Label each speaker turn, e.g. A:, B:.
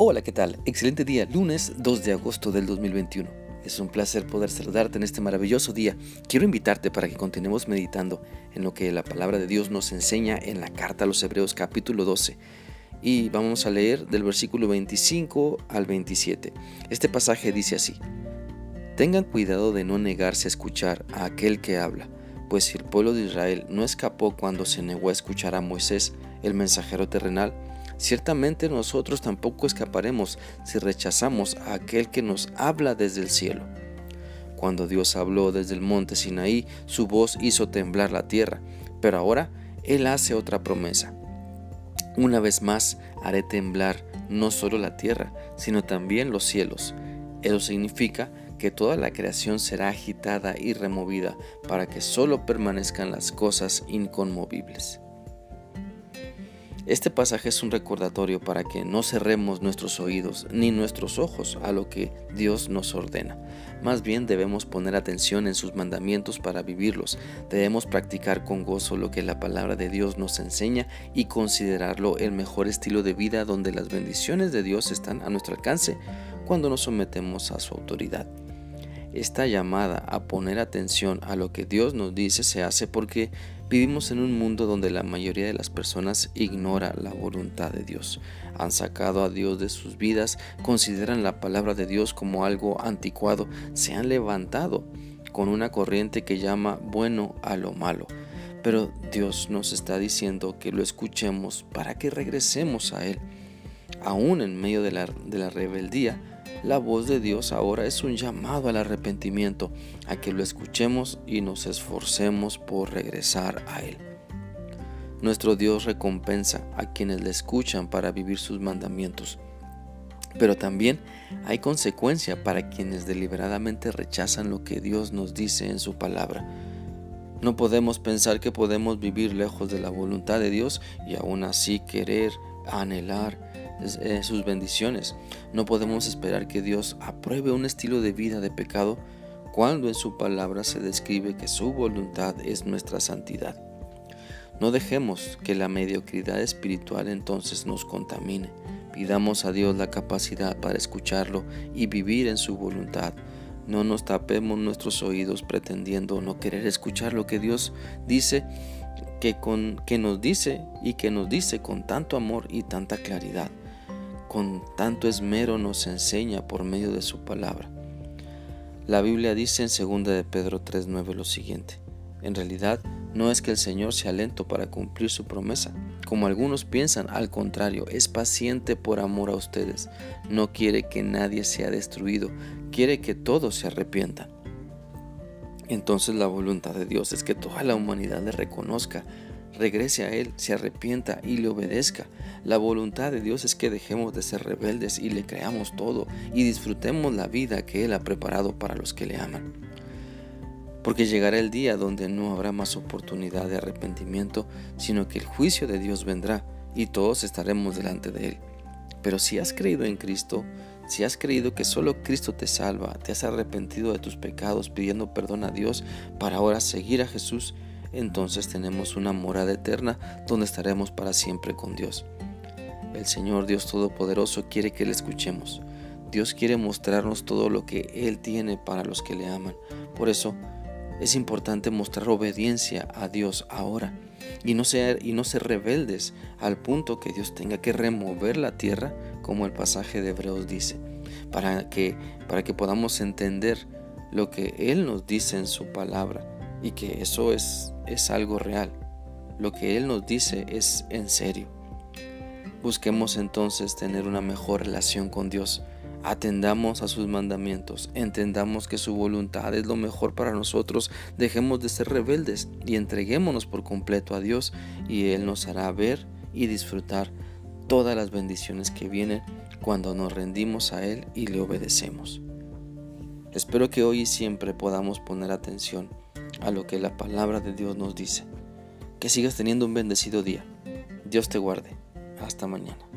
A: Hola, ¿qué tal? Excelente día, lunes 2 de agosto del 2021. Es un placer poder saludarte en este maravilloso día. Quiero invitarte para que continuemos meditando en lo que la palabra de Dios nos enseña en la carta a los Hebreos capítulo 12. Y vamos a leer del versículo 25 al 27. Este pasaje dice así. Tengan cuidado de no negarse a escuchar a aquel que habla, pues si el pueblo de Israel no escapó cuando se negó a escuchar a Moisés, el mensajero terrenal, Ciertamente nosotros tampoco escaparemos si rechazamos a aquel que nos habla desde el cielo. Cuando Dios habló desde el monte Sinaí, su voz hizo temblar la tierra, pero ahora Él hace otra promesa. Una vez más haré temblar no solo la tierra, sino también los cielos. Eso significa que toda la creación será agitada y removida para que solo permanezcan las cosas inconmovibles. Este pasaje es un recordatorio para que no cerremos nuestros oídos ni nuestros ojos a lo que Dios nos ordena. Más bien debemos poner atención en sus mandamientos para vivirlos. Debemos practicar con gozo lo que la palabra de Dios nos enseña y considerarlo el mejor estilo de vida donde las bendiciones de Dios están a nuestro alcance cuando nos sometemos a su autoridad. Esta llamada a poner atención a lo que Dios nos dice se hace porque vivimos en un mundo donde la mayoría de las personas ignora la voluntad de Dios. Han sacado a Dios de sus vidas, consideran la palabra de Dios como algo anticuado, se han levantado con una corriente que llama bueno a lo malo. Pero Dios nos está diciendo que lo escuchemos para que regresemos a Él. Aún en medio de la, de la rebeldía, la voz de Dios ahora es un llamado al arrepentimiento, a que lo escuchemos y nos esforcemos por regresar a Él. Nuestro Dios recompensa a quienes le escuchan para vivir sus mandamientos. Pero también hay consecuencia para quienes deliberadamente rechazan lo que Dios nos dice en su palabra. No podemos pensar que podemos vivir lejos de la voluntad de Dios y aún así querer, anhelar eh, sus bendiciones. No podemos esperar que Dios apruebe un estilo de vida de pecado cuando en su palabra se describe que su voluntad es nuestra santidad. No dejemos que la mediocridad espiritual entonces nos contamine. Pidamos a Dios la capacidad para escucharlo y vivir en su voluntad. No nos tapemos nuestros oídos pretendiendo no querer escuchar lo que Dios dice, que, con, que nos dice y que nos dice con tanto amor y tanta claridad con tanto esmero nos enseña por medio de su palabra. La Biblia dice en 2 de Pedro 3:9 lo siguiente: En realidad no es que el Señor sea lento para cumplir su promesa, como algunos piensan, al contrario, es paciente por amor a ustedes. No quiere que nadie sea destruido, quiere que todos se arrepientan. Entonces la voluntad de Dios es que toda la humanidad le reconozca regrese a Él, se arrepienta y le obedezca. La voluntad de Dios es que dejemos de ser rebeldes y le creamos todo y disfrutemos la vida que Él ha preparado para los que le aman. Porque llegará el día donde no habrá más oportunidad de arrepentimiento, sino que el juicio de Dios vendrá y todos estaremos delante de Él. Pero si has creído en Cristo, si has creído que solo Cristo te salva, te has arrepentido de tus pecados pidiendo perdón a Dios para ahora seguir a Jesús, entonces tenemos una morada eterna donde estaremos para siempre con Dios. El Señor Dios Todopoderoso quiere que le escuchemos. Dios quiere mostrarnos todo lo que Él tiene para los que le aman. Por eso es importante mostrar obediencia a Dios ahora y no ser, y no ser rebeldes al punto que Dios tenga que remover la tierra, como el pasaje de Hebreos dice, para que, para que podamos entender lo que Él nos dice en su palabra y que eso es, es algo real. Lo que Él nos dice es en serio. Busquemos entonces tener una mejor relación con Dios. Atendamos a sus mandamientos, entendamos que su voluntad es lo mejor para nosotros, dejemos de ser rebeldes y entreguémonos por completo a Dios y Él nos hará ver y disfrutar todas las bendiciones que vienen cuando nos rendimos a Él y le obedecemos. Espero que hoy y siempre podamos poner atención a lo que la palabra de Dios nos dice. Que sigas teniendo un bendecido día. Dios te guarde. Hasta mañana.